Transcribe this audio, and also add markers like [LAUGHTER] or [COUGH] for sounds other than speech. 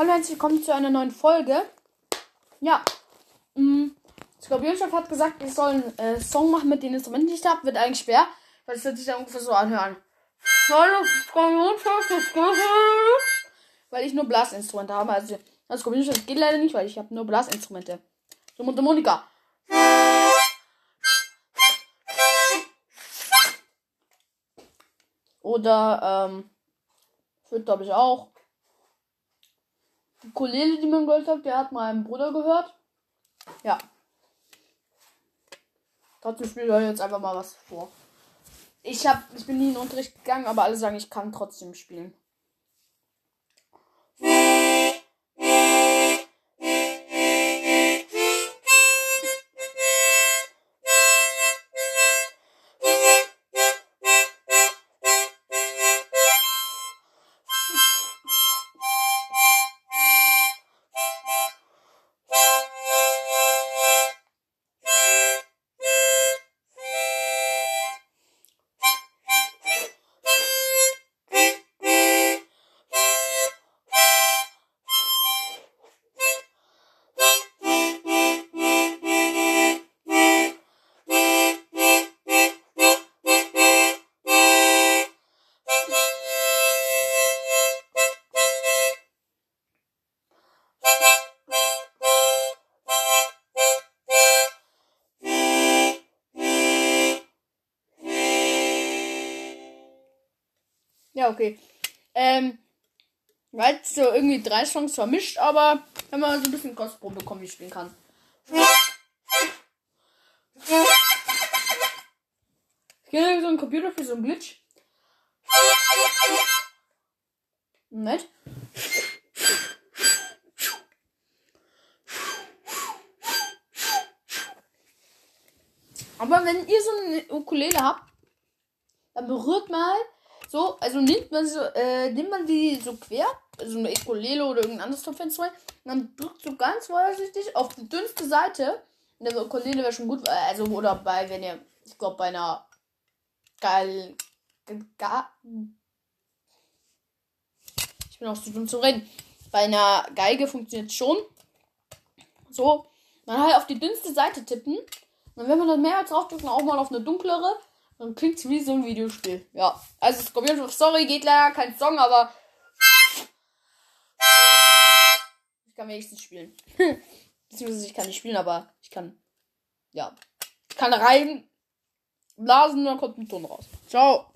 Hallo, herzlich willkommen zu einer neuen Folge. Ja, mh, Skorpionchef hat gesagt, ich soll einen äh, Song machen mit den Instrumenten, die ich habe. Wird eigentlich schwer, weil es wird sich dann ungefähr so anhören. Hallo, Skorpionchef, weil ich nur Blasinstrumente habe. Also, das geht leider nicht, weil ich habe nur Blasinstrumente. So, Mundharmonika. Oder, ähm, Wird, glaube ich, auch. Die Ukulele, die man gehört hat, der hat meinem Bruder gehört. Ja. Trotzdem spiele ich euch jetzt einfach mal was vor. Ich hab, ich bin nie in den Unterricht gegangen, aber alle sagen, ich kann trotzdem spielen. Ja, okay. Ähm, war jetzt so irgendwie drei Songs vermischt, aber wenn man so ein bisschen Kostprobe bekommen, ich spielen kann. Ich kenne so einen Computer für so einen Glitch. Nett. Aber wenn ihr so eine Ukulele habt, dann berührt mal so, also nimmt man so, äh, nimmt man die so quer, also eine Ukulele oder irgendein anderes Topfenster, und dann drückt so ganz vorsichtig auf die dünnste Seite. Der Ukulele wäre schon gut, also oder bei, wenn ihr, ich glaube bei einer geil, ich bin auch zu dumm zu reden. Bei einer Geige funktioniert schon. So, dann halt auf die dünnste Seite tippen. Und wenn man dann mehr als draufdrücken, auch mal auf eine dunklere. Dann klingt wie so ein Videospiel. Ja. Also Scorpion Sorry, geht leider kein Song, aber. Ich kann wenigstens spielen. [LAUGHS] Beziehungsweise ich kann nicht spielen, aber ich kann. Ja. Ich kann rein blasen und dann kommt ein Ton raus. Ciao.